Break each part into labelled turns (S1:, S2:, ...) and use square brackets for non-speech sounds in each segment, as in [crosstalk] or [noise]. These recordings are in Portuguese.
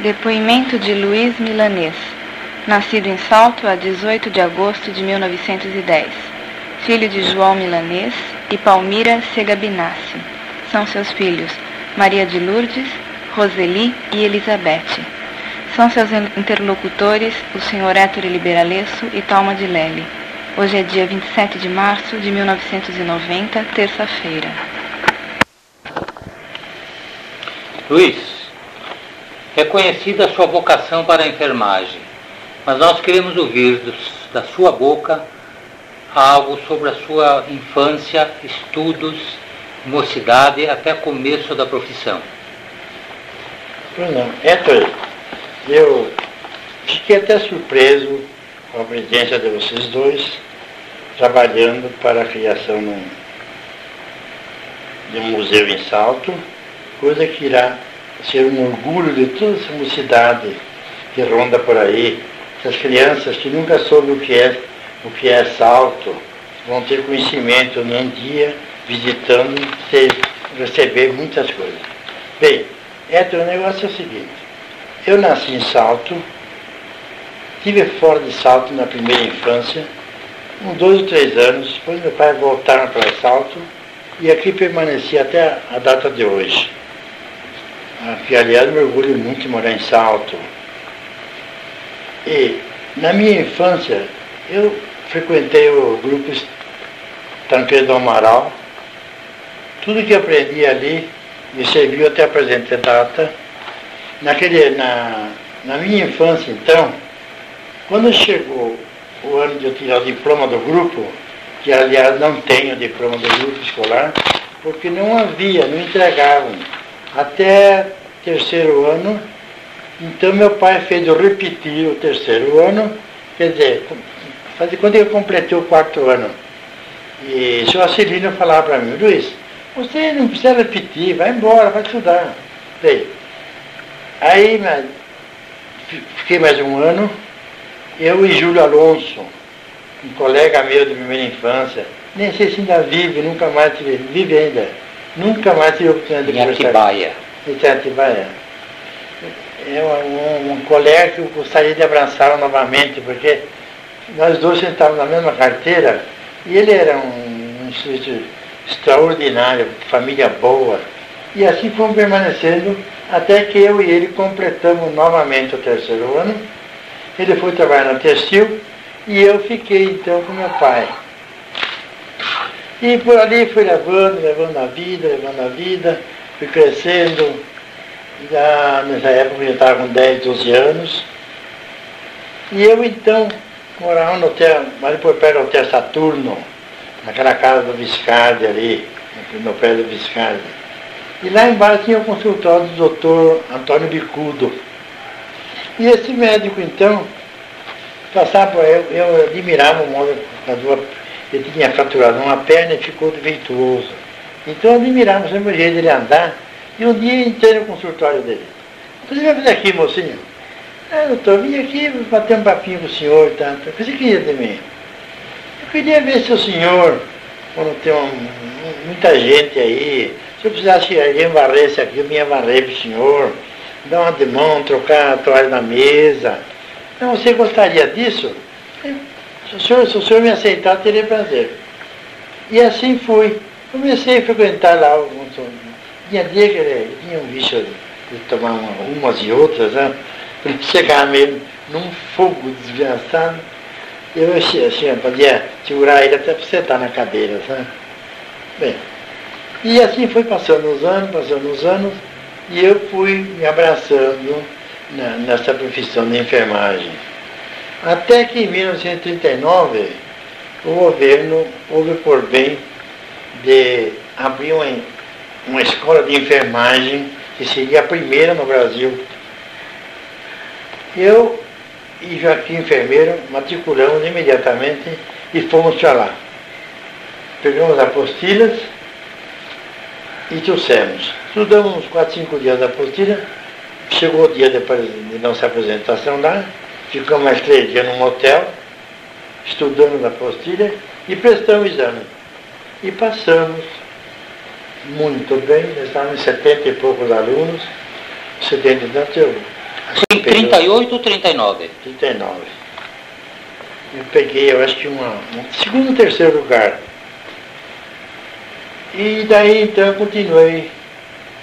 S1: Depoimento de Luiz Milanês. Nascido em Salto a 18 de agosto de 1910. Filho de João Milanês e Palmira Segabinassi. São seus filhos Maria de Lourdes, Roseli e Elizabeth. São seus interlocutores o Sr. Héctor Liberalesso e Talma de Lely. Hoje é dia 27 de março de 1990, terça-feira.
S2: Luiz, é conhecida a sua vocação para a enfermagem, mas nós queremos ouvir da sua boca algo sobre a sua infância, estudos, mocidade até começo da profissão.
S3: Héctor, eu fiquei até surpreso com a presença de vocês dois, trabalhando para a criação de um museu em Salto, coisa que irá ser um orgulho de toda essa mocidade que ronda por aí. Essas crianças que nunca soube o que é, o que é salto, vão ter conhecimento num dia, visitando, ter, receber muitas coisas. Bem, Héctor, o negócio é o seguinte, eu nasci em Salto, tive fora de Salto na primeira infância, com dois ou três anos, depois meu pai voltaram para Salto e aqui permaneci até a data de hoje. Ah, que aliás me orgulho muito de morar em Salto. E na minha infância eu frequentei o grupo Tancredo do Amaral. Tudo que aprendi ali me serviu até apresentar data. Naquele, na, na minha infância então, quando chegou o ano de eu tirar o diploma do grupo, que aliás não tenho diploma do grupo escolar, porque não havia, não entregavam até terceiro ano. Então meu pai fez eu repetir o terceiro ano, quer dizer, fazer quando eu completei o quarto ano. E o senhor Acilino falava para mim, Luiz, você não precisa repetir, vai embora, vai estudar. Bem, aí fiquei mais um ano, eu e Júlio Alonso, um colega meu de primeira infância, nem sei se ainda vive, nunca mais vive ainda, nunca mais tive oportunidade
S2: de conversar. Atibaia
S3: de Atibaia. É um, um colega que eu gostaria de abraçar novamente, porque nós dois sentávamos na mesma carteira e ele era um, um sujeito extraordinário, família boa. E assim fomos permanecendo até que eu e ele completamos novamente o terceiro ano. Ele foi trabalhar na Textil e eu fiquei então com meu pai. E por ali fui levando, levando a vida, levando a vida fui crescendo, já nessa época eu estava com 10, 12 anos. E eu então morava no hotel, mas depois perto do hotel Saturno, naquela casa do Viscardi ali, no pé do Viscardi. E lá embaixo tinha o consultório do doutor Antônio Bicudo. E esse médico então, passava, eu, eu admirava o modo, ele tinha fraturado uma perna e ficou defeituoso. Então admirava sempre o jeito dele andar. E um dia entrei no consultório dele. O que vai fazer aqui, mocinho? Ah, doutor, vim aqui bater um papinho com o senhor e tanto. O que você queria de mim? Eu queria ver se o senhor, quando tem um, muita gente aí, se eu precisasse que alguém varresse aqui, eu vinha varrer para o senhor, dar uma de mão, trocar a toalha na mesa. Então, você gostaria disso? Se o senhor, se o senhor me aceitar, teria prazer. E assim fui. Comecei a frequentar lá, tinha dia que ele tinha um vício de tomar uma, umas e outras, né? [laughs] Ele chegava mesmo num fogo desgraçado. Eu assim, podia segurar ele até para sentar na cadeira, sabe? Bem, e assim foi passando os anos, passando os anos, e eu fui me abraçando na, nessa profissão de enfermagem. Até que em 1939 o governo houve por bem de abrir uma, uma escola de enfermagem que seria a primeira no Brasil. Eu e Joaquim Enfermeiro matriculamos imediatamente e fomos para lá. Pegamos apostilhas e trouxemos. Estudamos uns 4, 5 dias da apostilha, chegou o dia depois de nossa apresentação lá, ficamos mais três dias num hotel, estudando a apostilha e prestamos exame. E passamos muito bem, estávamos 70 e poucos alunos, 70 e tantos, eu
S2: Em 38 ou 39?
S3: 39. Eu peguei, eu acho que uma, um segundo ou terceiro lugar. E daí então eu continuei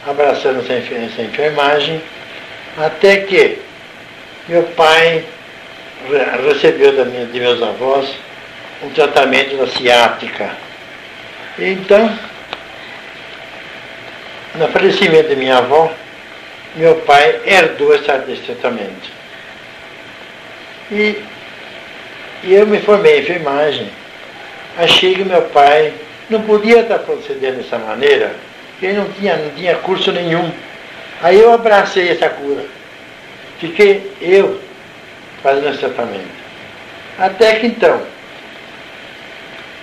S3: abraçando essa enfermagem, até que meu pai recebeu minha, de meus avós um tratamento da ciática. Então, no falecimento de minha avó, meu pai herdou esse tratamento. E, e eu me formei em enfermagem. Achei que meu pai não podia estar procedendo dessa maneira, porque ele não tinha, não tinha curso nenhum. Aí eu abracei essa cura. Fiquei eu fazendo esse tratamento. Até que então,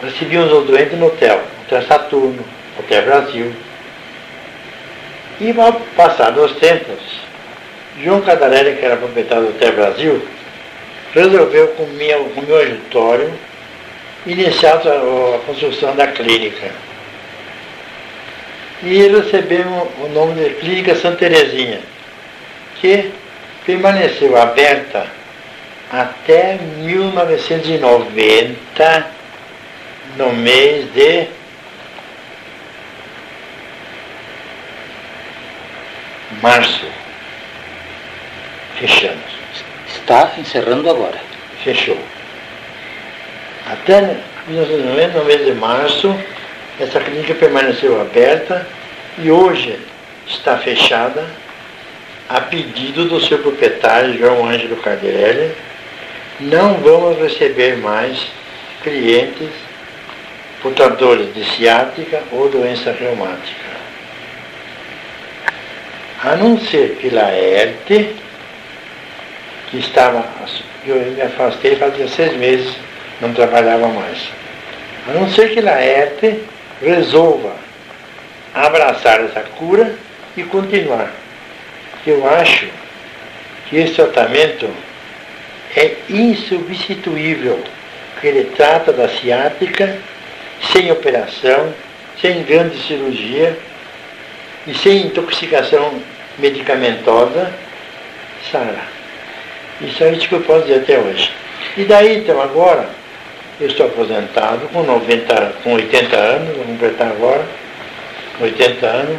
S3: recebíamos os doentes no hotel, Hotel Saturno, Hotel Brasil. E ao passar dos tempos, João Cadarelli, que era proprietário do Hotel Brasil, resolveu com, minha, com meu auditório iniciar a, a construção da clínica. E recebemos o nome de Clínica Santa Terezinha, que permaneceu aberta até 1990, no mês de março. Fechamos.
S2: Está encerrando agora.
S3: Fechou. Até 1990, no mês de março, essa clínica permaneceu aberta e hoje está fechada a pedido do seu proprietário, João Ângelo Cardelli. Não vamos receber mais clientes portadores de ciática ou doença reumática. A não ser que Laerte, que estava, eu me afastei fazia seis meses, não trabalhava mais. A não ser que Laerte resolva abraçar essa cura e continuar. Eu acho que esse tratamento é insubstituível, porque ele trata da ciática sem operação, sem grande cirurgia e sem intoxicação medicamentosa, sara. Isso é isso que eu posso dizer até hoje. E daí, então, agora, eu estou aposentado com, 90, com 80 anos, vou completar agora, 80 anos,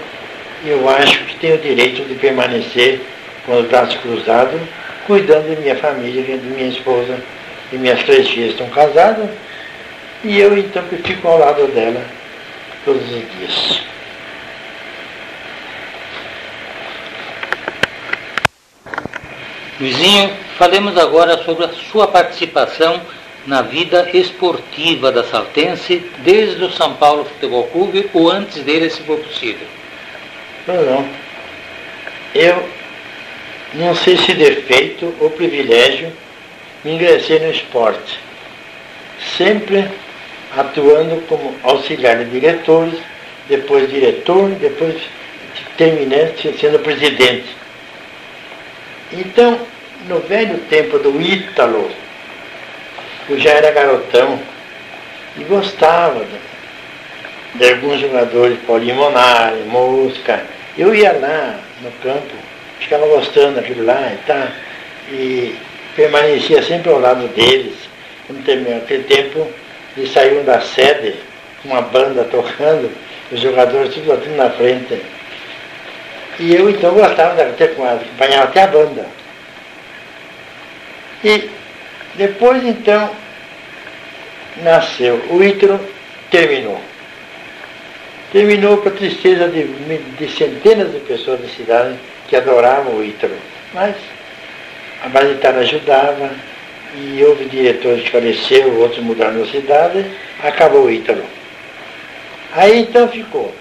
S3: eu acho que tenho o direito de permanecer com os braços cruzados, cuidando de minha família, de minha esposa e minhas três filhas estão casadas, e eu então que fico ao lado dela todos os dias.
S2: Luizinho, falemos agora sobre a sua participação na vida esportiva da Saltense, desde o São Paulo Futebol Clube ou antes dele, se for possível.
S3: Não, não. Eu não sei se defeito ou privilégio ingressei no esporte. Sempre atuando como auxiliar de diretores, depois diretor, depois terminei sendo presidente. Então, no velho tempo do Ítalo, eu já era garotão e gostava de, de alguns jogadores, Paulinho Monari, Mosca. Eu ia lá no campo, ficava gostando daquilo lá e tá, e permanecia sempre ao lado deles. Naquele tempo, eles saíam da sede, uma banda tocando, os jogadores tudo, tudo na frente. E eu então gostava de acompanhar até a banda. E depois então nasceu. O Ítalo terminou. Terminou para tristeza de, de, centenas de pessoas da cidade que adoravam o Ítalo. Mas a Baritária ajudava, e houve diretores que faleceram, outros mudaram da cidade, acabou o Ítalo. Aí então ficou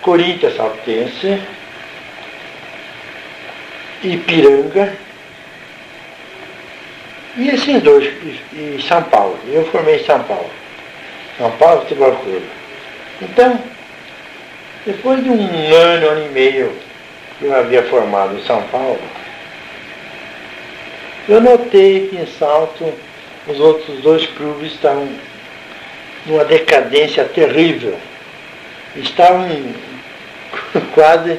S3: Corinthians Saltense, Ipiranga, e esses dois, e, São Paulo. Eu formei em São Paulo. São Paulo Futebol Clube. Então, depois de um ano, ano e meio eu havia formado em São Paulo, eu notei que em Salto os outros dois clubes estavam numa decadência terrível. Estavam [laughs] quase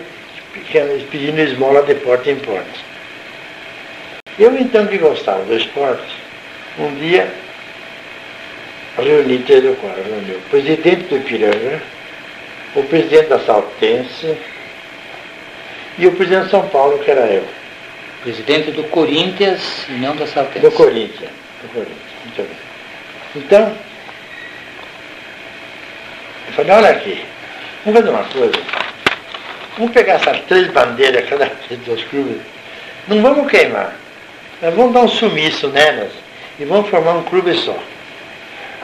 S3: pedindo esmola de porta em porta. Eu então que gostava do esporte, um dia reuni três reuniu o presidente do Ipiranga, o presidente da Saltense e o presidente de São Paulo, que era eu.
S2: Presidente do Corinthians e não da Saltense.
S3: Do Corinthians. Do Corinthians. Muito bem. Então, eu falei, olha aqui, vamos fazer uma coisa. Vamos pegar essas três bandeiras, cada vez dos clubes. Não vamos queimar. Nós vamos dar um sumiço nelas e vamos formar um clube só.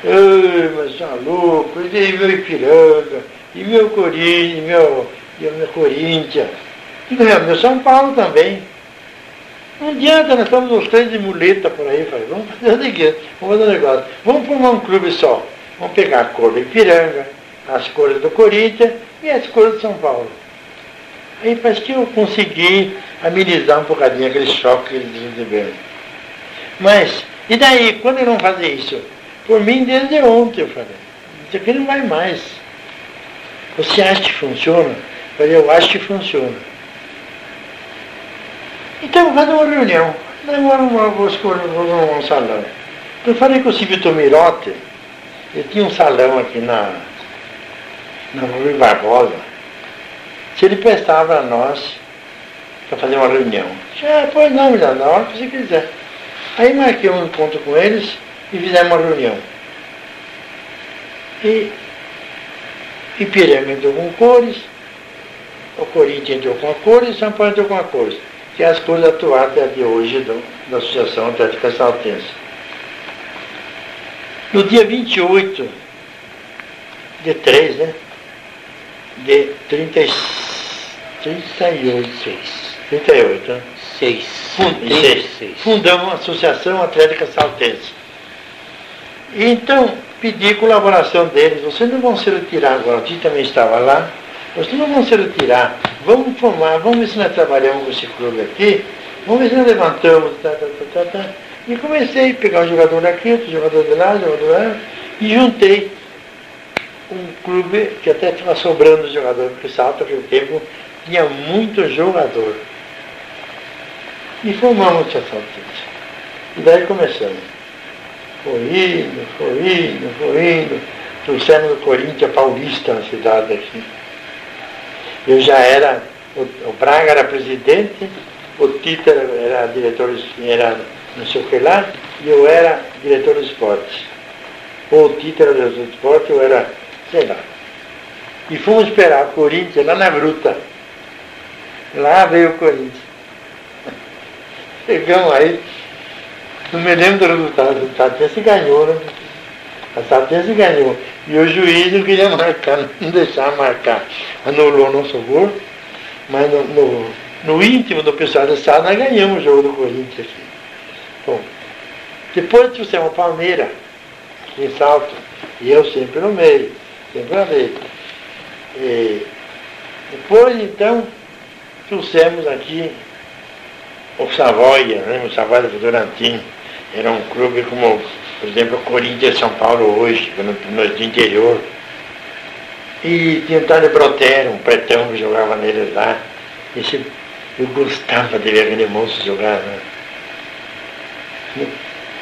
S3: Ai, mas tá louco, e meu Ipiranga, e meu Corinthians, e meu, e meu Corinthians. E meu São Paulo também. Não adianta, nós estamos os três de muleta por aí, falei, vamos fazer o seguinte, vamos fazer um negócio, vamos formar um clube só. Vamos pegar a cor do Ipiranga, as cores do Corinthians e as cores de São Paulo. Aí parece que eu consegui amenizar um bocadinho aquele choque que eles receberam. Mas, e daí, quando eu não fazer isso? Por mim, desde ontem eu falei, isso aqui não vai mais. Você acha que funciona? Eu falei, eu acho que funciona. Então, fazer uma reunião. Agora vou escolher um salão. Eu falei com o Silvio Tomirotti, ele tinha um salão aqui na, na Rua Barbosa, se ele prestava a nós para fazer uma reunião. Ah, pois não, já, na hora que você quiser. Aí marquei um encontro com eles e fizemos uma reunião. E Ipiranga entrou com cores, o Corinthians entrou com cores e São Paulo entrou com cores que é as cores atuais até hoje do, da Associação Atlética Saltense. No dia 28 de 3, né? De 30, 38, 6. 38, né?
S2: 6.
S3: Fund, fundamos a Associação Atlética Saltense. Então, pedi colaboração deles. Vocês não vão se retirar agora, a gente também estava lá. Vocês não vão se retirar vamos formar, vamos ver se nós trabalhamos com esse clube aqui, vamos ver se nós levantamos, tá, tá, tá, tá, tá. E comecei a pegar um jogador daqui, outro jogador de lá, jogador lá, e juntei um clube que até estava sobrando jogador, porque Salto naquele tempo tinha muito jogador. E formamos essa Saltite. E daí começamos. Foi indo, foi indo, foi indo. Trouxemos o Corinthians Paulista na cidade aqui. Eu já era, o, o Braga era presidente, o Tito era, era diretor, era não sei o que lá, e eu era diretor de esportes. Ou o Tito era diretor de esportes, eu era, sei lá. E fomos esperar o Corinthians lá na gruta. Lá veio o Corinthians. [laughs] Chegamos aí, não me lembro do resultado, o Tati ganhou, né? A Sapiência ganhou. E o juiz queria marcar, não deixar marcar. Anulou nosso gol, mas no, no, no íntimo do pessoal da sala nós ganhamos o jogo do Corinthians aqui. Bom, depois trouxemos o Palmeiras, em salto, e eu sempre no meio, sempre no meio. E depois então trouxemos aqui o Savoia, né? o Savoia do Durantino. Era um clube como por exemplo, Corinthians São Paulo hoje, no, no interior. E tinha o Antônio Brotero, um pretão que jogava nele lá. Esse, eu gostava de ver aquele moço jogar. Né?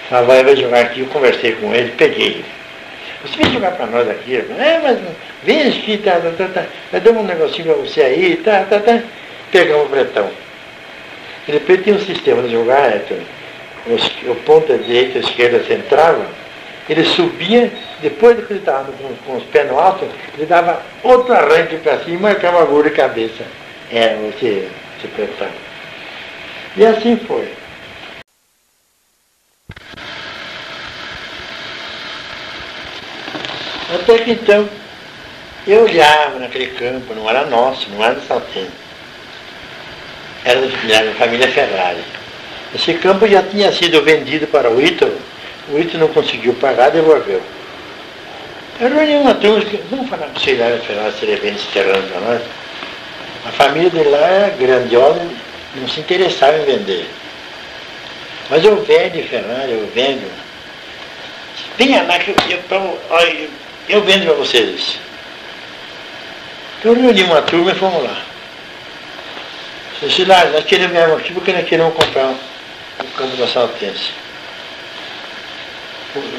S3: Savaia vai jogar aqui, eu conversei com ele, peguei ele. Você vem jogar para nós aqui? É, mas vem aqui, tá, tá, tá, tá. Nós damos um negocinho para você aí, tá, tá, tá. Pegamos o pretão. E depois tinha um sistema de jogar, é, o ponta direita e a esquerda centrava, ele subia, depois de que ele estava com, com, os pés no alto, ele dava outro arranque para cima e marcava gol de cabeça. É, você se pensar. E assim foi. Até que então, eu olhava naquele campo, não era nosso, não era do Salteno. Era da família Ferrari. Esse campo já tinha sido vendido para o Ítalo, o Ítalo não conseguiu pagar, devolveu. Eu reuni uma turma que, vamos falar lá, falar se ele vende esse terreno para nós. A família dele lá é grandiosa, não se interessava em vender. Mas eu vendo, Fernando, eu vendo. Venha lá que eu, eu, eu vendo para vocês. Então eu reuni uma turma e fomos lá. Disse lá, nós queremos ganhar aqui porque nós queremos comprar campo da Saltense.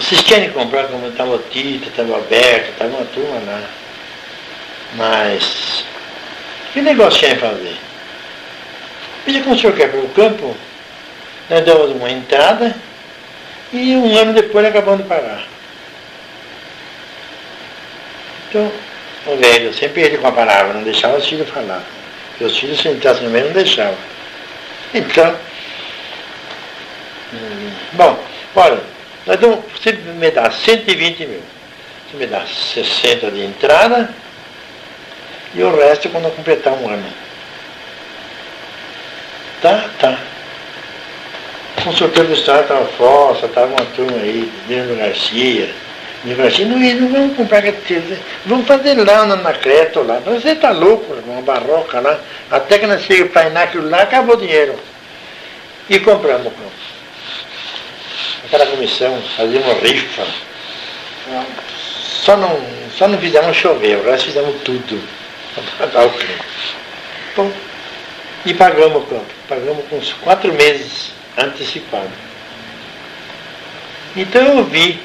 S3: Vocês querem comprar como estava o Tito, estava aberto, estava uma turma lá. Mas que negócio querem fazer? Veja como o senhor quer para o campo, nós damos uma entrada e um ano depois acabamos de pagar. Então, o velho sempre ele com a palavra, não deixava os filhos falar. Porque os filhos se entrassem no meio não deixavam. Então, bom, olha, nós damos, você me dá 120 mil. Você me dá 60 de entrada e o resto quando eu completar um ano. Tá, tá. Com sorteio do Estado estava Fossa, estava uma turma aí, Dino Garcia, Dino Garcia, não, não vamos comprar vamos fazer lá na, na Creta lá. Você está louco, uma barroca lá. Até que nós chegamos para aquilo lá, acabou o dinheiro. E compramos o campo. Aquela comissão, fazíamos rifa. Só não, só não fizemos chover, o resto fizemos tudo para pagar o campo. Bom, e pagamos o campo. Pagamos com uns quatro meses antecipado. Então eu vi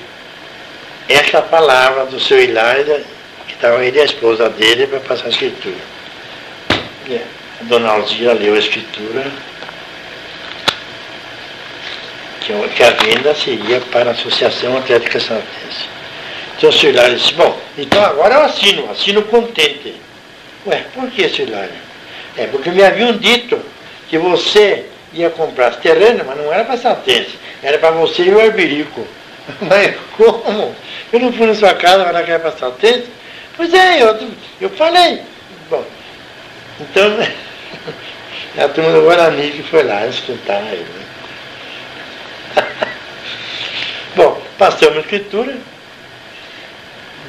S3: essa palavra do seu Hilário, que estava ele e a esposa dele para passar a escritura. E a dona Alzira leu a escritura que a venda seria para a Associação Atlética Santense. Então o seu Hilário disse, bom, então agora eu assino, assino contente. Ué, por que, Hilário? É porque me haviam dito que você ia comprar as terrenos, mas não era para Saltense, era para você e o Arbirico. [laughs] Mas como? Eu não fui na sua casa, mas que era para Saltense? Pois é, eu, eu falei. Bom, então, [laughs] a turma do Guarani que foi lá escutar ele. [laughs] Bom, passamos a escritura.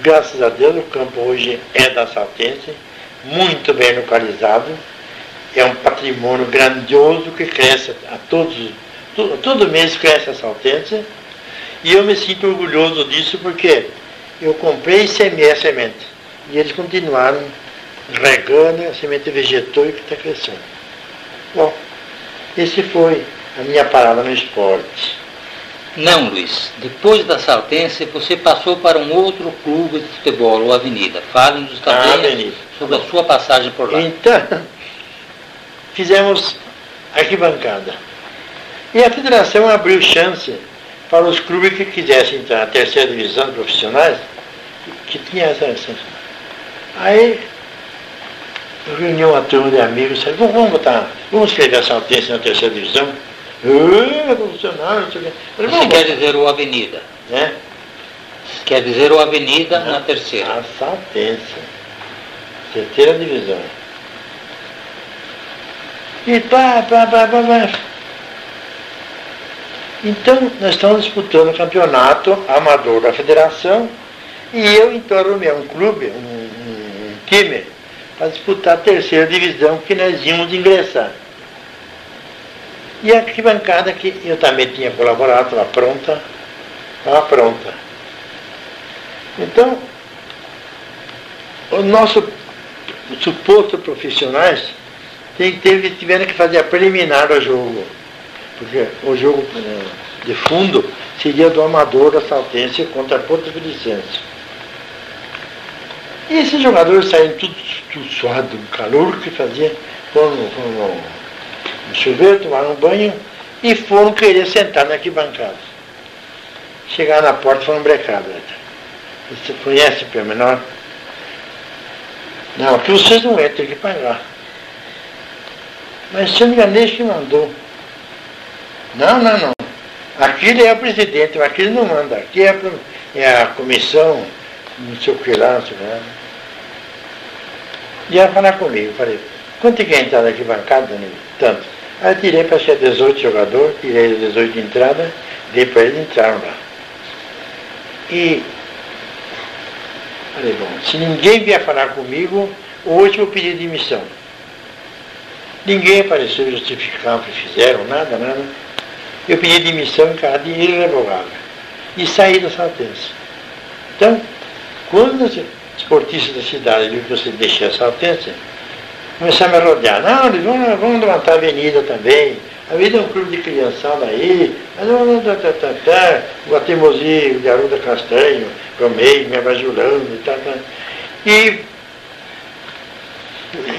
S3: Graças a Deus, o campo hoje é da Saltense, muito bem localizado é um patrimônio grandioso que cresce a todos, todo, todo mês cresce a saltência, e eu me sinto orgulhoso disso porque eu comprei e semeei a semente. E eles continuaram regando, a semente vegetou e que está crescendo. Bom, esse foi a minha parada no esporte.
S2: Não, Luiz. Depois da Saltense, você passou para um outro clube de futebol, o Avenida. Fale-nos também sobre a sua passagem por lá.
S3: Então, fizemos arquibancada. E a federação abriu chance para os clubes que quisessem entrar na terceira divisão de profissionais, que tinha essa. essa. Aí reuniu uma turma de amigos, disse, vamos, botar, vamos escrever essa audiência na terceira divisão.
S2: É, profissional, não sei o quê. Quer dizer o Avenida?
S3: Né?
S2: Quer dizer o Avenida na terceira.
S3: A Saltense. Terceira divisão. E pá, pá, pá, pá, pá. Então, nós estamos disputando o campeonato amador da federação e eu então arrumei um clube, um, um, um time, para disputar a terceira divisão que nós íamos ingressar. E a arquibancada que eu também tinha colaborado, estava pronta, estava pronta. Então, o nosso suposto profissionais teve, tiveram que fazer a preliminar ao jogo. Porque o jogo de fundo seria do amador da Saltense contra a Porto Felicense. E esses jogadores saíram tudo, tudo suado, do calor que fazia, foram, foram no chuveiro, tomaram um banho e foram querer sentar na arquibancada. Chegaram na porta foram brecados. Você conhece o menor? Não, que vocês não entram, tem que pagar. Mas São Ganês que mandou. Não, não, não. Aquilo é o presidente, mas aquilo não manda. Aqui é, é a comissão, não sei o que lá, não sei o que lá. E ela falar comigo, falei, quanto é que é a entrada aqui bancada, Danilo? Tanto. Aí eu tirei para ser 18 jogadores, tirei os 18 de entrada, dei para eles entraram lá. E falei, bom, se ninguém vier falar comigo, hoje eu pedi demissão. Ninguém apareceu justificar o que fizeram, nada, nada. Eu pedi demissão em caráter irrevogável. E saí da Saltense. Então, quando os esportistas da cidade viram que você deixou a Saltense, começaram a rodear. Não, eles vão, vão levantar a avenida também. A vida é um clube de criançada aí, mas não, tá, tá, tá, tá, Guatemozinho, de Aruda Castanho, Romei, me abajulando e tal, tá. E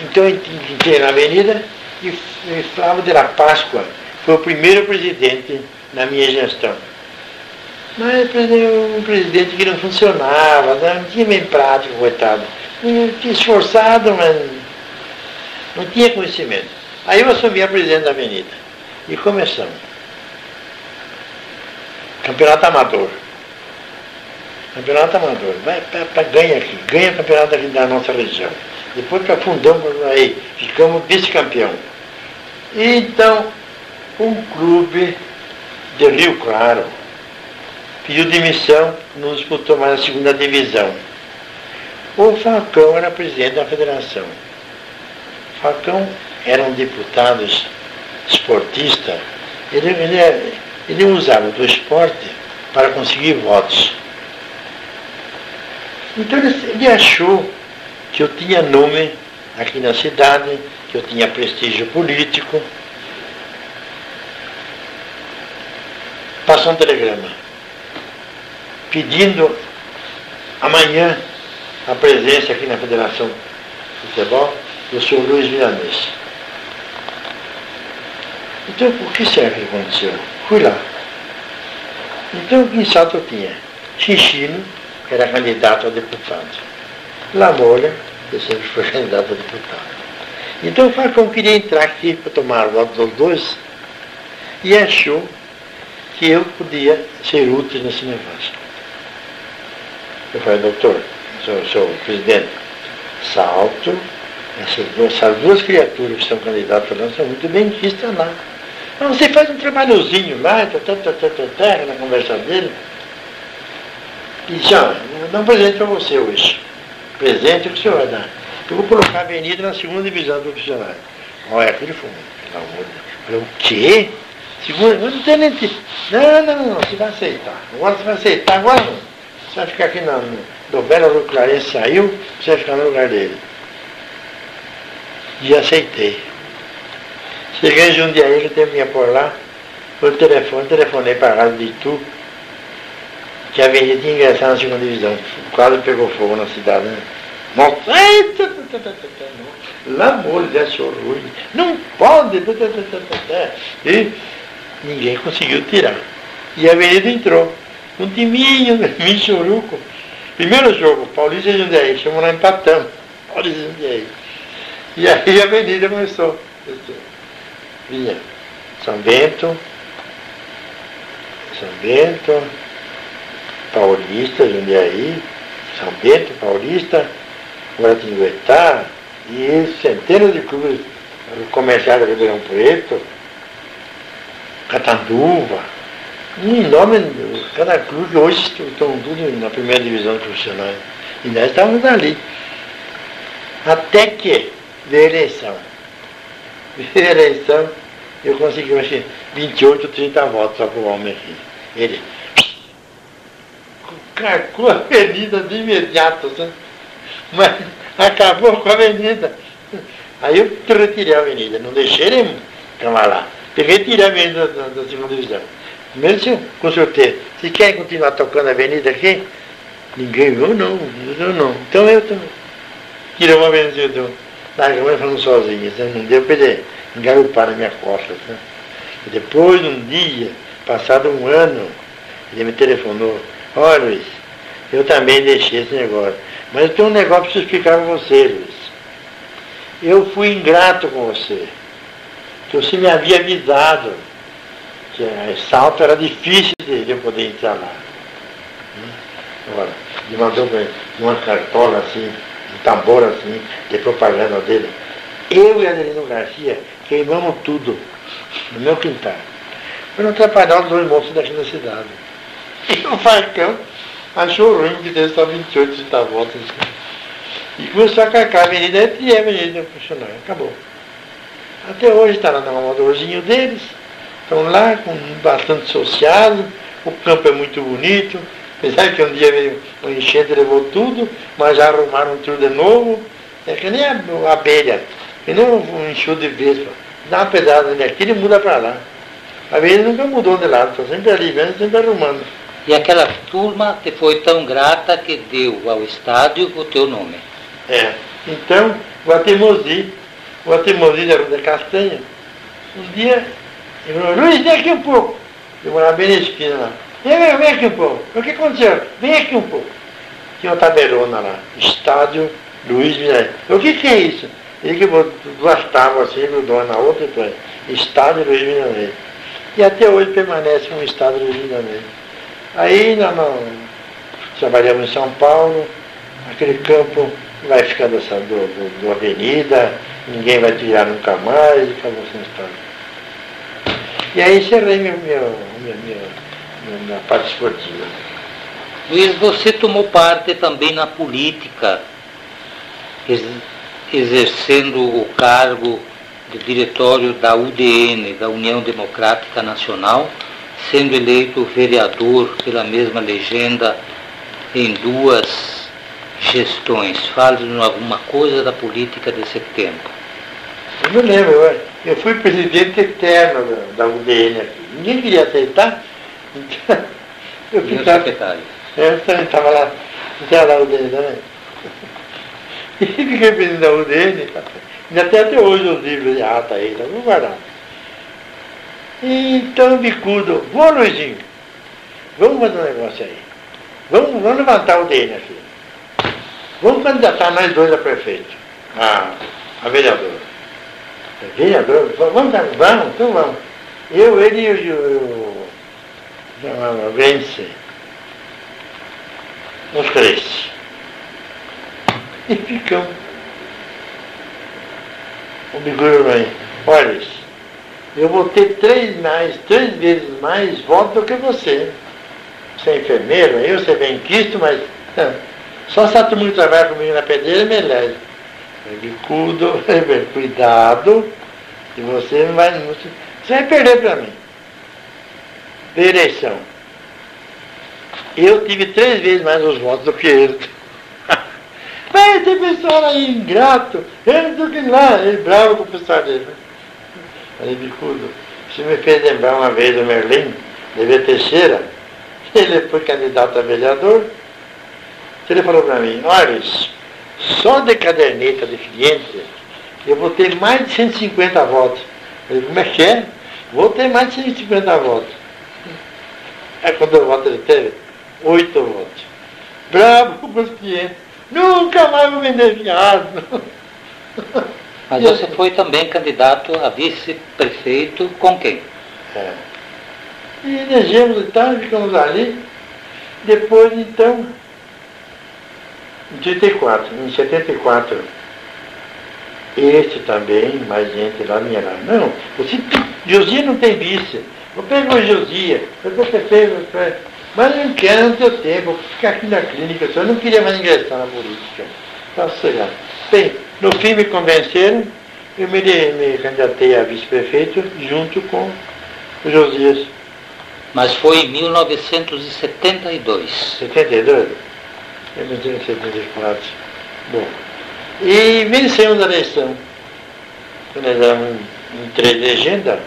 S3: então entrei na avenida e, e Flávio de la Páscoa foi o primeiro presidente na minha gestão. Mas um presidente que não funcionava, não tinha bem prático, coitado. Tinha esforçado, mas não tinha conhecimento. Aí eu assumi a presidente da avenida. E começamos. Campeonato amador. Campeonato amador. Vai, pra, pra, ganha aqui. Ganha campeonato aqui da nossa região. Depois que afundamos aí, ficamos vice-campeão. Então, um clube de Rio Claro pediu demissão, não disputou mais a segunda divisão. O Falcão era presidente da federação. Falcão era um deputado esportista, ele, ele, ele usava do esporte para conseguir votos. Então ele, ele achou que eu tinha nome aqui na cidade, que eu tinha prestígio político. Passou um telegrama pedindo amanhã a presença aqui na Federação de Futebol do senhor Luiz Milanês. Então, o que será que aconteceu? Fui lá. Então, em Salto eu tinha Xixino, que era candidato a deputado. Lamolha, que sempre foi [laughs] candidato a deputado. Então o Falcão queria entrar aqui para tomar o voto dos dois e achou que eu podia ser útil nesse negócio. Eu falei, doutor, sou, sou presidente, salto, essas duas, criaturas que são candidatas lá são muito bem vistas lá. Mas você faz um trabalhozinho lá, tá, tá, tá, tá, tá, tá, na conversa dele, e vou dar um presente para você hoje. Presente que o senhor vai dar. Eu vou colocar a avenida na segunda divisão do profissional. Olha, aquele foi, pelo amor de Deus. O quê? Segunda, não tem nem tempo. Não, não, não, você vai aceitar. Agora você vai aceitar, agora não. Você vai ficar aqui na, do Belo Clarence saiu, você vai ficar no lugar dele. E aceitei. Cheguei Jundiaí, que tempo ia por lá, o telefone, telefonei para a Rádio de Itu, que a avenida tinha ingressado na segunda divisão. Quase pegou fogo na cidade, né? Molho achou ruim. Não pode. E ninguém conseguiu tirar. E a avenida entrou. Um timinho, Michuruco. Primeiro jogo, Paulista e Jundiaí, chamou lá empatamos. Paulista e. E aí a avenida começou. Vinha São Bento, São Bento, Paulista, Jundiaí, São Bento, Paulista, Guaratinguetá e centenas de clubes comerciais de Ribeirão Preto, Catanduva, um enorme, cada clube hoje estão tudo na primeira divisão profissional. E nós estávamos ali. Até que a eleição. A eleição, eu consegui acho, 28, 30 votos só para o homem aqui. Ele carcou a avenida de imediato, sabe? mas acabou com a avenida. Aí eu retirei a avenida, não deixei ele ficar lá. Peguei e tirei a avenida da, da segunda divisão. Mesmo se eu consultei, se querem continuar tocando a avenida aqui, ninguém viu, não, eu não. Então eu tirei uma avenida do, da Câmara falando sozinho, sabe? não deu para ele engarupar na minha costa. Sabe? E depois, um dia, passado um ano, ele me telefonou, olha Luiz, eu também deixei esse negócio. Mas eu tenho um negócio para explicar para você, Luiz. Eu fui ingrato com você. Que você me havia avisado que a salto era difícil de eu poder entrar lá. Agora, ele mandou uma cartola assim, um tambor assim, de propaganda dele. Eu e Adelino Garcia queimamos tudo no meu quintal. Para não atrapalhar os dois moços daqui da cidade. [laughs] E o Farcão achou ruim que deu só 28 centavos. Assim. E começou a carcar a avenida e a avenida funcionar. Acabou. Até hoje está lá no amadorzinho deles. Estão lá com bastante social. O campo é muito bonito. Apesar que um dia veio um enchente levou tudo, mas já arrumaram tudo de novo. É que nem a abelha, que nem um enxuto de vespa. dá uma pedrada aqui e muda para lá. Às vezes nunca mudou de lado, está sempre ali vendo, sempre arrumando.
S2: E aquela turma te foi tão grata que deu ao estádio o teu nome.
S3: É. Então, o Atemosi, o Atemosi da Rua da Castanha, um dia, ele falou, Luiz, vem aqui um pouco. Eu morava bem na esquina lá. Vem, vem, aqui um pouco. O que aconteceu? Vem aqui um pouco. Tinha uma taberona lá, estádio Luiz Mineiro. O que, que é isso? Ele que duas tábuas assim, grudou na outra, então, estádio Luiz Mineiro. E até hoje permanece um estádio Luiz Mineiro. Aí nós, nós trabalhamos em São Paulo, aquele campo vai ficar dessa, do, do, do avenida, ninguém vai tirar nunca mais, e acabou sem história. E aí encerrei meu, meu, minha, minha, minha parte esportiva.
S2: Luiz, você tomou parte também na política, exercendo o cargo de diretório da UDN, da União Democrática Nacional, sendo eleito vereador pela mesma legenda em duas gestões. Fale-nos alguma coisa da política desse tempo.
S3: Eu me lembro, eu, eu fui presidente eterno da, da UDN aqui. Ninguém queria aceitar.
S2: Então, [laughs] eu ficava, secretário.
S3: Eu também estava lá, estava lá UDN também. E fiquei presidente da UDN, ainda tem até hoje os livros de ata aí, tá vou guardar. Então, bicudo, vou Luizinho, vamos fazer um negócio aí. Vamos, vamos levantar o DN aqui. Vamos candidatar nós dois a prefeito, a, a vereador. Vereador, vamos, vamos, então vamos. Eu, ele e o, o Vence. Os três. E ficamos. O Biguro aí. Olha eu vou ter três, mais, três vezes mais votos do que você. Você é enfermeiro, eu, você vem Cristo, mas só se turma que trabalha comigo na pedreira me elege. Bicudo, [laughs] cuidado, que você não vai, você vai perder para mim. Eleição. Eu tive três vezes mais os votos do que ele. [laughs] Mas tem pessoal aí ingrato, ele do que lá, ele bravo com o pessoal dele. Né? Aí bicudo. Isso me fez lembrar uma vez o Merlin, de Teixeira, [laughs] ele foi candidato a vereador, ele falou para mim, olha, só de caderneta de cliente eu vou ter mais de 150 votos. Eu falei, como é que é? Vou ter mais de 150 votos. Aí quando eu voto ele teve? Oito votos. Bravo com os clientes. Nunca mais vou vender viado. [laughs]
S2: Mas você foi também candidato a vice-prefeito com quem?
S3: É. E elegemos e tal, ficamos ali. Depois, então, em 34, em 74, este também, mais gente lá, minha lá. Não, você, Josia não tem vice. Eu pego o Josia, eu vou prefeito, mas não quero, não tenho tempo, vou ficar aqui na clínica, eu não queria mais ingressar na política. Tá sossegado. Bem, no fim me convenceram, eu me, me candidatei a vice-prefeito junto com o Josias.
S2: Mas foi em 1972.
S3: 72? Eu me em 74. Bom. E vencemos a eleição. Nós éramos em três legendas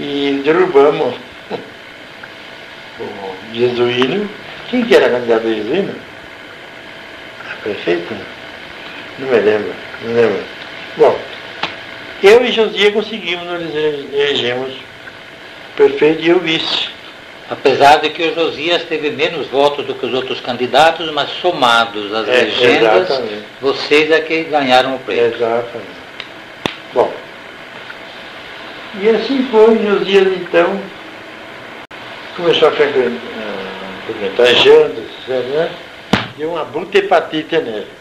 S3: e derrubamos [laughs] o Jesuíno. Quem que era candidato a Jesuíno? A prefeita? Não me lembro, não lembro. Bom, eu e Josias conseguimos, nós elegemos prefeito e eu vice.
S2: Apesar de que o Josias teve menos votos do que os outros candidatos, mas somados as é, legendas, exatamente. vocês é que ganharam o prêmio.
S3: Exatamente. Bom, e assim foi, Josias então começou a frequentar jantas, né? Deu uma bruta hepatite nele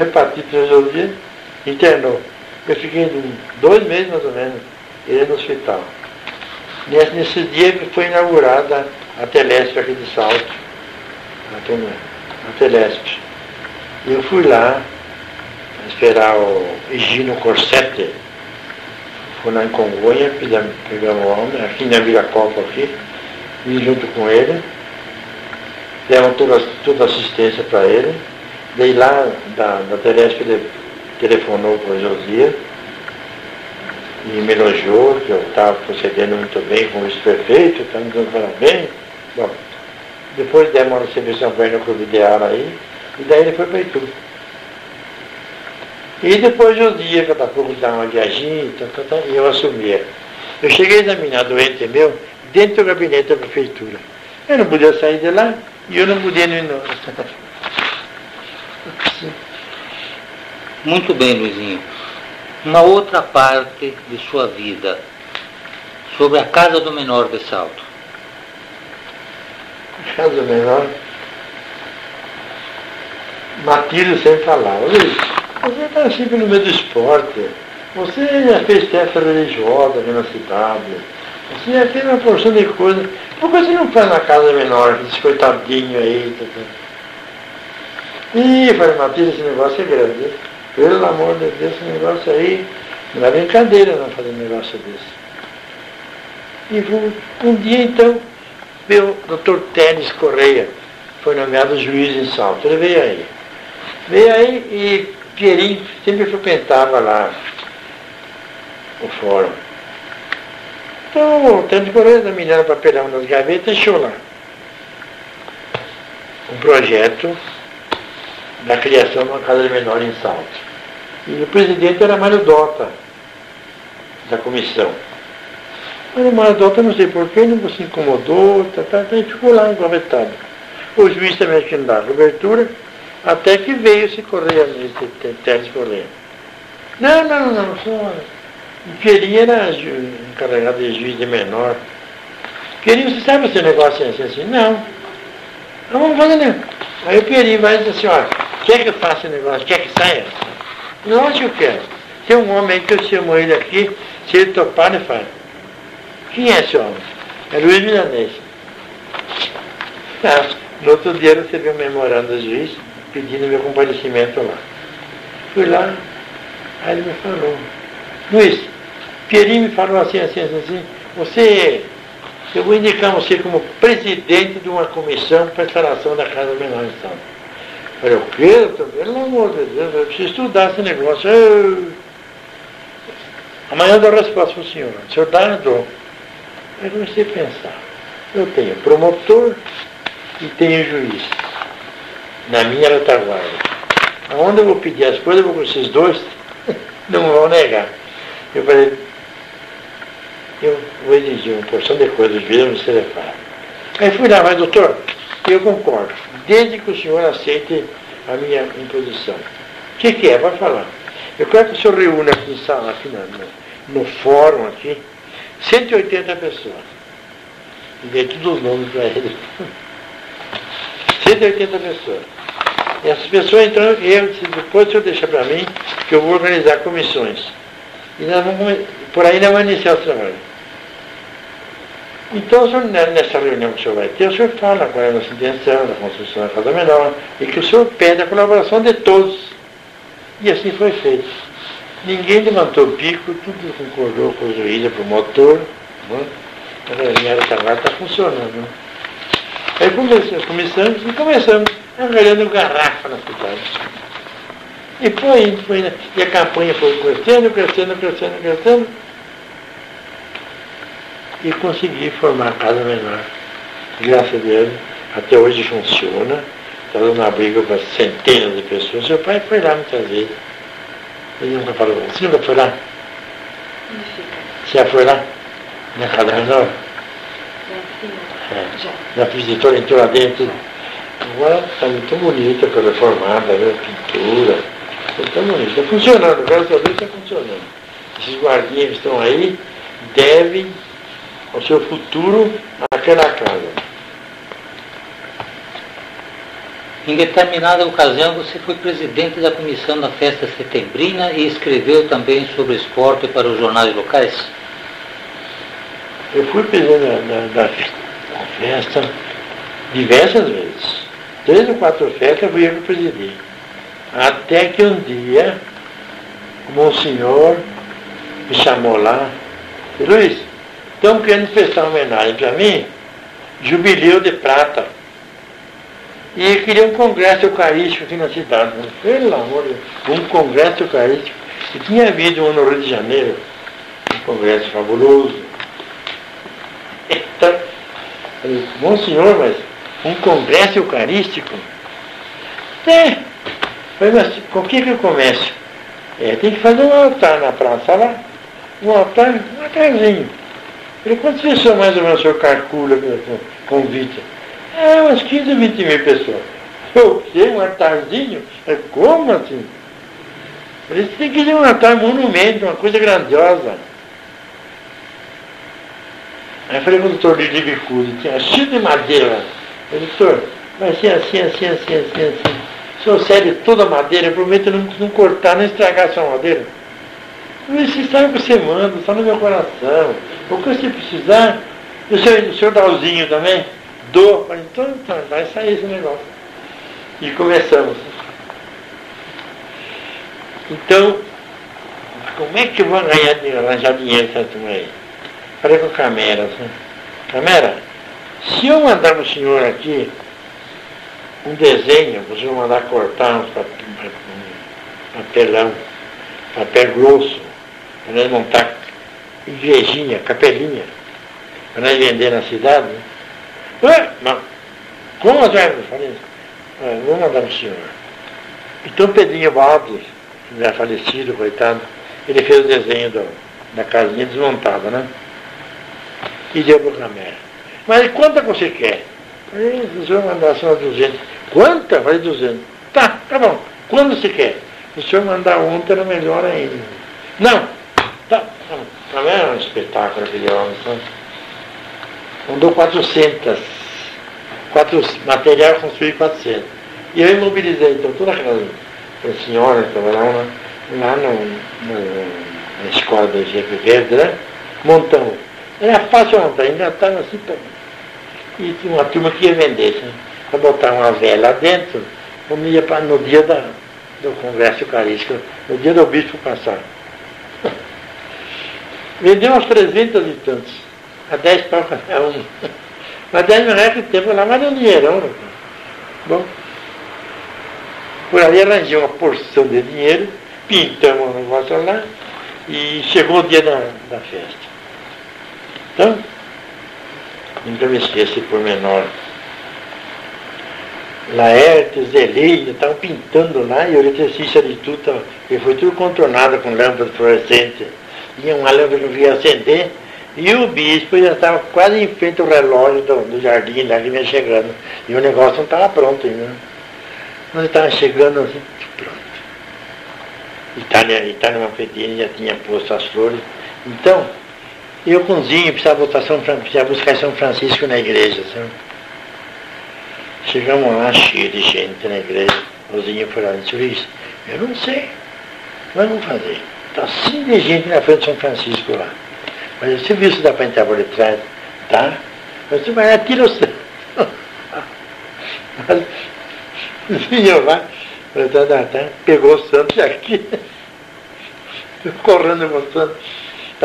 S3: hepatite resolvia, internou. Eu fiquei dois meses mais ou menos, ele no hospital. Nesse, nesse dia que foi inaugurada a Telesp aqui de Salto, a, Telesp. Eu fui lá esperar o Higino Corsete, em Congonha, pegamos o homem, aqui na Vila Copa aqui, vim junto com ele, demos toda, toda assistência para ele Daí lá da, da Telesp ele telefonou para o Josias e me elogiou que eu estava procedendo muito bem com isso perfeito, está me dando parabéns. Bom, depois demos uma para ele no clube de ar aí, e daí ele foi para Itu. E depois de um dia, cada pouco dá uma viagem, tá, tá, tá, e eu assumia. Eu cheguei a examinar doente meu dentro do gabinete da prefeitura. Eu não podia sair de lá e eu não podia ir no.
S2: Muito bem, Luizinho. Uma outra parte de sua vida, sobre a casa do menor de Salto.
S3: Casa do menor? Matilde sempre falava, Luiz, você está sempre no meio do esporte. Você já fez festa religiosa aqui na cidade. Você já fez uma porção de coisas. Por que você não faz na casa menor, esse coitadinho aí? Tá, tá? Ih, falei, Matilde, esse negócio é grande. Pelo amor de Deus, esse negócio aí, não é brincadeira não fazer um negócio desse. E um dia então, o doutor Tênis Correia, foi nomeado juiz em Salto, ele veio aí. Veio aí e Pierinho sempre frequentava lá o fórum. Então, o Tênis Correia examinando papelão nas gavetas, deixou lá um projeto da criação de uma casa menor em Salto. E o presidente era Mário Dota, da comissão. Mas o Mário Dota, não sei porquê, não se incomodou, tá, tá, tá, e ficou lá engavetado. O juiz também tinha dado cobertura, até que veio esse Correia, esse Teres Correia. Não, não, não, só. Pierinho era encarregado de juiz de menor. Pierinho, você sabe esse negócio assim? assim? Não. Não vamos fazer, né? Aí o Pierinho vai dizer assim, olha, quer que eu faça esse negócio? Quer que saia? Lógico que eu quero. Tem um homem aí que eu chamo ele aqui, se ele topar, ele faz. Quem é esse homem? É Luiz Milanês. Ah, no outro dia eu recebi um memorando do juiz pedindo meu comparecimento lá. Fui lá, aí ele me falou, Luiz, Pierinho me falou assim, assim, assim, assim, você, eu vou indicar você como presidente de uma comissão para a instalação da Casa Menor em São Falei, o quê? Pelo amor de Deus, eu preciso estudar esse negócio. Eu... Amanhã eu dou a resposta para o senhor. O senhor dá, eu dou. Aí comecei a pensar. Eu tenho promotor e tenho juiz. Na minha retaguarda. Aonde eu vou pedir as coisas, eu vou com esses dois, [laughs] não vão negar. Eu falei, eu vou exigir uma porção de coisas, não se repara. Aí fui lá, mas doutor, eu concordo desde que o senhor aceite a minha imposição. O que, que é? Vai falar. Eu quero que o senhor reúna aqui, aqui no, no fórum aqui, 180 pessoas. E dê todos os nomes para ele. [laughs] 180 pessoas. E essas pessoas, então, eu, depois o senhor deixa para mim, que eu vou organizar comissões. E nós vamos, por aí nós vamos iniciar o trabalho. Então, nessa reunião que o senhor vai ter, o senhor fala qual é a nossa intenção da construção da Casa Menor e que o senhor pede a colaboração de todos. E assim foi feito. Ninguém levantou o pico, tudo concordou com o juiz, o motor. Né? A de trabalho está funcionando. Aí começamos e começamos arranhando garrafa na cidade. E foi indo, foi indo. E a campanha foi crescendo, crescendo, crescendo, crescendo e consegui formar a casa menor. Graças a Deus, até hoje funciona. Está dando abrigo para centenas de pessoas. Seu pai foi lá muitas vezes. Ele nunca falou, você nunca foi lá? Você já foi lá? Na casa menor? É. Já visitou, entrou lá dentro. Agora está muito bonita, está reformada, né? pintura. Está bonita. Está funcionando, graças a Deus está funcionando. Esses guardinhas que estão aí devem ao seu futuro naquela casa.
S2: Em determinada ocasião, você foi presidente da comissão da festa setembrina e escreveu também sobre esporte para os jornais locais?
S3: Eu fui presidente da, da, da festa diversas vezes. Três ou quatro festas fui eu que presidi. Até que um dia, o monsenhor me chamou lá e Luiz, Estão querendo prestar homenagem para mim, jubileu de prata. E queria um congresso eucarístico aqui na cidade. Pelo amor de Deus, um congresso eucarístico. E tinha havido um no Rio de Janeiro, congresso fabuloso. Falei, bom senhor, mas um congresso eucarístico? É. Falei, mas com o que, que eu começo? É, tem que fazer um altar na praça lá. Um altar, um altarzinho. Falei, quantas pessoas mais ou menos o senhor calcula convite? É, umas 15, 20 mil pessoas. [laughs] O quê? Um altarzinho? É, como assim? Eles têm que ir um altar monumento, uma coisa grandiosa. Aí eu falei com o doutor Lili Bicudo, tinha cheio de madeira. Eu disse, doutor, vai ser assim, assim, assim, assim, assim. O senhor cede toda a madeira, eu prometo não, não cortar, não estragar a sua madeira. Você sabe o que você manda, está no meu coração. O que você precisar, o senhor, o senhor dá o zinho também? Dou. Falei, então, então vai sair esse negócio. E começamos. Então, como é que eu vou ganhar, arranjar dinheiro essa turma aí? Falei com a Camera, assim, Camera, se eu mandar para o senhor aqui um desenho, você vai mandar cortar uns papelão, papel grosso, para nós montar igrejinha, capelinha, para nós vender na cidade. Né? Mas como fazer isso? Ah, vou mandar para o senhor. Então Pedrinho Baldes, já falecido, coitado, ele fez o desenho do, da casinha desmontada, né? E o Camera. Mas quanta você quer? Falei, o senhor mandar só 200. Quanta? Falei 200. Tá, tá bom. Quando você quer? Se o senhor mandar ontem era melhor ainda. Não. Tá. Também era um espetáculo aquele homem. Mandou 400. Quatro, material construído 400. E eu imobilizei então toda aquela senhora que trabalhava lá, lá no, no, na escola do GP Verde, né? Montão. Era fácil montar, ainda estava assim. E tinha uma turma que ia vender, né? para botar uma vela dentro, como ia pra, no dia da, do Congresso Eucarístico, no dia do bispo passar. [laughs] Vendeu uns 300 e tantos, a 10 pau cada um. Mas 10 mil reais que tempo lá, mas um dinheirão. Né? Bom, por ali arranjei uma porção de dinheiro, pintamos o negócio lá e chegou o dia da, da festa. Então, nunca me esqueço por menor. Laertes, Zelina, estavam pintando lá e o eletricista de tudo, e foi tudo contornado com lâmpadas fluorescentes. Tinha uma lâmpada que ia acender e o bispo já estava quase em frente ao relógio do, do jardim lá que vinha chegando. E o negócio não estava pronto ainda. Nós estava chegando assim, pronto. Itália, Itália Manfredini já tinha posto as flores. Então, eu com Zinho precisava, botar São, precisava buscar São Francisco na igreja. Sabe? Chegamos lá cheio de gente na igreja. O Zinho foi lá e disse, eu não sei. Vamos fazer. Está assim de gente na frente de São Francisco lá. Mas você viu se dá para entrar por detrás? Tá? Você vai lá, tira o santo. Vinha lá, pegou o santo e aqui, [laughs] correndo com o santo,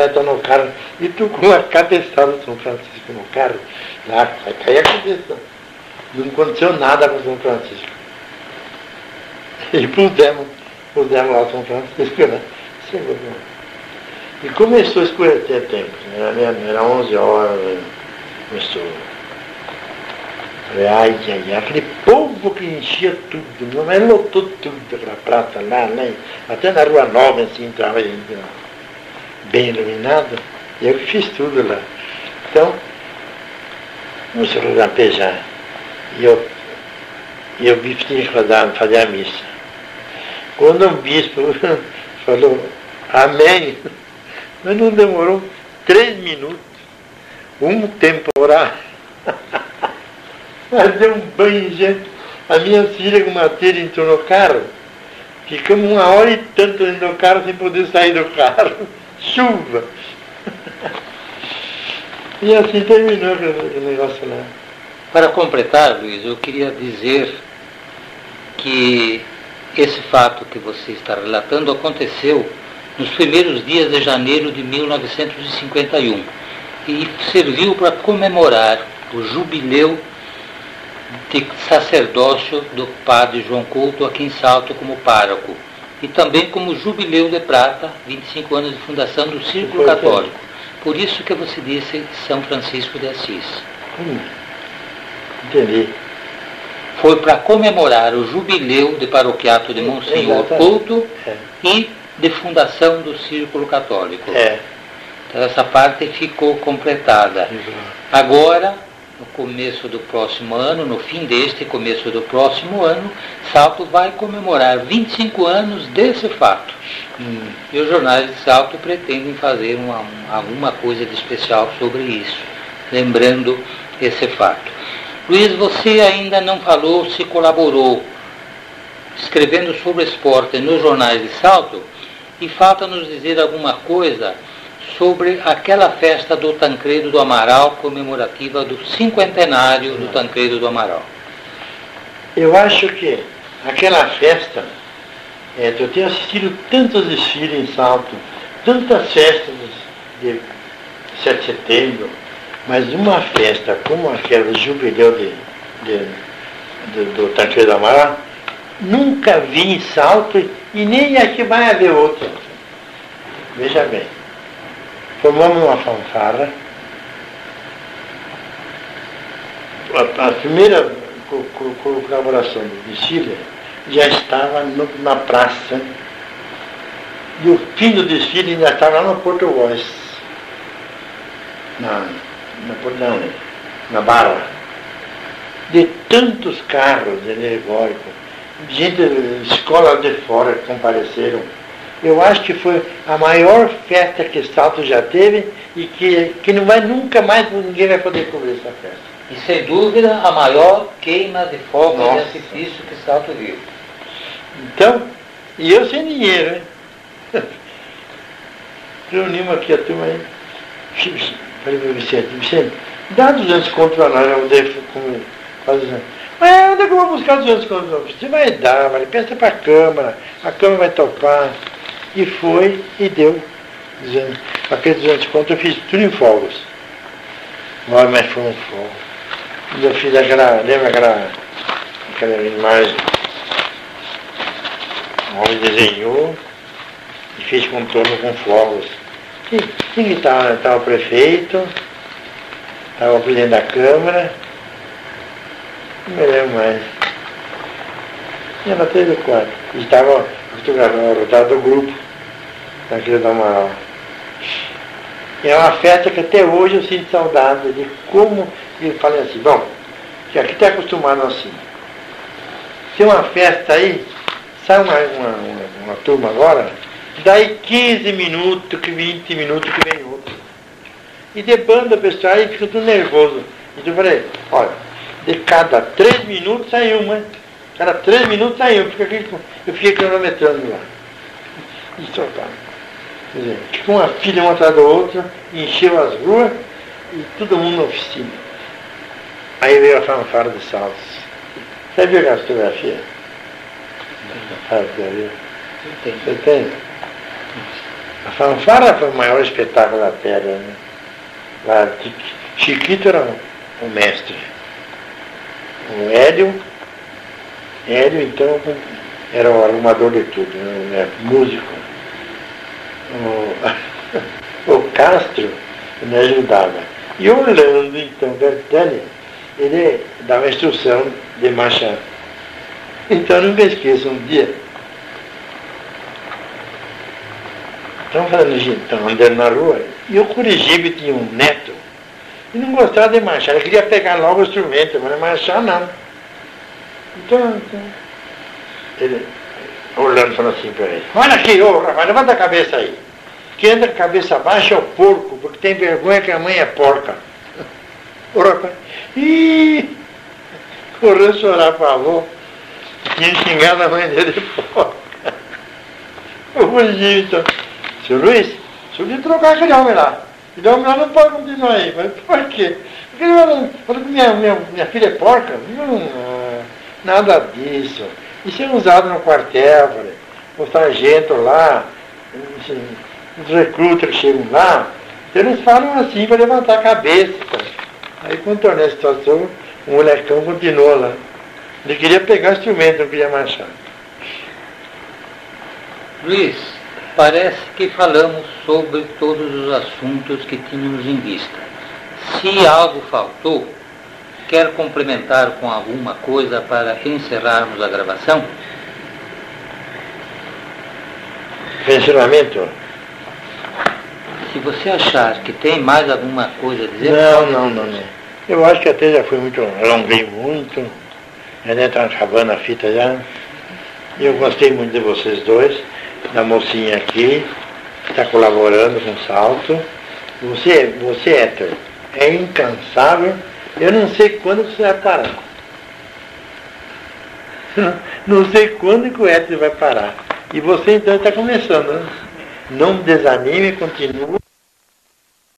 S3: tá no carro, e tu com a cabeçada de São Francisco no carro, lá, vai cair a cabeça. Não aconteceu nada com São Francisco. E pudemos, pudemos lá São Francisco, né? Chegou? E começou a escurecer tempo, era, era 11 horas, começou. Ai, ai, ai, aquele povo que enchia tudo, não é lotou tudo, aquela praça lá, né? Até na Rua Nova, assim, entrava bem iluminado, eu fiz tudo lá. Então, começou a lampejar. E eu, e o bispo tinha que fazer, fazer a missa. Quando o bispo [laughs] falou, amém, [laughs] mas não demorou três minutos, um temporal. [laughs] Fazer um banho, gente. A minha filha com uma telha entrou no carro. Ficamos uma hora e tanto dentro do carro sem poder sair do carro. Chuva. [laughs] E assim terminou aquele negócio lá.
S2: Para completar, Luiz, eu queria dizer que esse fato que você está relatando aconteceu nos primeiros dias de janeiro de 1951 e serviu para comemorar o jubileu de sacerdócio do padre João Couto aqui em Salto como pároco. E também como Jubileu de Prata, 25 anos de fundação do Círculo Católico. Por isso que você disse São Francisco de Assis.
S3: Hum. Entendi.
S2: Foi para comemorar o jubileu de paroquiato de Monsenhor Couto é. e de fundação do Círculo Católico.
S3: É.
S2: Então essa parte ficou completada. Agora, no começo do próximo ano, no fim deste começo do próximo ano, Salto vai comemorar 25 anos desse fato. Hum. E os jornais de Salto pretendem fazer uma, alguma coisa de especial sobre isso, lembrando esse fato. Luiz, você ainda não falou se colaborou escrevendo sobre esporte nos jornais de Salto e falta nos dizer alguma coisa sobre aquela festa do Tancredo do Amaral comemorativa do cinquentenário do Tancredo do Amaral.
S3: Eu acho que aquela festa, é, eu tenho assistido tantos desfiles em Salto, tantas festas de 7 de setembro, mas uma festa como aquela do jubileu de, de, de, do Tancredo Amaral, nunca vi em Salto e nem aqui vai haver outra. Veja bem, formamos uma fanfarra. A, a primeira colaboração do desfile já estava no, na praça e o fim do desfile ainda estava lá no Porto Voz. Na, na, na barra, de tantos carros alegóricos, gente, escolas de fora compareceram. Eu acho que foi a maior festa que Salto já teve e que, que não vai nunca mais ninguém vai poder cobrir essa festa.
S2: E sem dúvida a maior queima de fogo de artifício que Salto viu.
S3: Então, e eu sem dinheiro, hein? [laughs] Reunimos aqui a turma aí. [laughs] Falei para o Vicente, Vicente, dá 200 conto para nós, eu devo fazer. Mas onde é que eu vou buscar 200 conto? Você vai dar, vai, pensa para a Câmara, a Câmara vai topar. E foi e deu. Dizendo, aqueles 200 conto eu fiz tudo em. Olha, mas foi um fogo. Eu fiz aquela, lembra aquela, aquela imagem? O homem desenhou e fez contorno com. Sim, sim estava, estava o prefeito, estava o presidente da Câmara, não me lembro mais. E ela teve o quarto. E estava fotografando resultado do grupo daquele do Amaral. É uma festa que até hoje eu sinto saudade de como ele fala assim, bom, que aqui está acostumado assim. Tem uma festa aí, sai uma, uma, uma, uma turma agora, Daí 15 minutos, 20 minutos que vem outro. E de banda pessoal aí fica tudo nervoso. Então eu falei, olha, de cada 3 minutos sai uma. Cada 3 minutos sai uma. Eu fiquei cronometrando lá. E soltava. Quer dizer, ficou uma filha uma atrás da outra, encheu as ruas e todo mundo na oficina. Aí veio a fanfara de saltos. Você viu aquela fotografia? Você tem? A fanfara foi o maior espetáculo da terra. Né? Lá, Chiquito era o mestre. O Hélio, Hélio então era o arrumador de tudo, né? músico. O, [laughs] o Castro me ajudava. E Orlando, então, Bertelli, ele dava instrução de marcha. Então não me esqueço, um dia Estamos falando de andando na rua, e o Curigibe tinha um neto, e não gostava de marchar, ele queria pegar logo o instrumento, mas não marchar não. Então, então ele, falou assim para ele, olha aqui, ô rapaz, levanta a cabeça aí. Quem anda com a cabeça baixa é o porco, porque tem vergonha que a mãe é porca. Ô rapaz, ih, correu chorar para a avó, tinha xingado a mãe dele de porca. O então. Seu Luiz, o senhor de trocar aquele homem lá. Aquele homem lá não pode continuar aí. Mas por quê? Porque falou que minha, minha, minha filha é porca. Não, nada disso. Isso é usado no quartel, falei. O sargento lá, os recrutas que chegam lá, então eles falam assim para levantar a cabeça. Cara. Aí contornei a situação, o molecão continuou lá. Ele queria pegar instrumento, não queria marchar.
S2: Luiz, parece que falamos sobre todos os assuntos que tínhamos em vista. Se algo faltou, quer complementar com alguma coisa para encerrarmos a gravação?
S3: Pensionamento?
S2: Se você achar que tem mais alguma coisa a dizer,
S3: Não, não, não, não. Eu acho que até já foi muito, alonguei muito, já nem está acabando a fita já. E eu gostei muito de vocês dois, da mocinha aqui, que está colaborando com o salto. Você, você, Héctor, é incansável. Eu não sei quando você vai parar. [laughs] Não sei quando que o Héctor vai parar. E você então está começando, né? Não desanime, continua.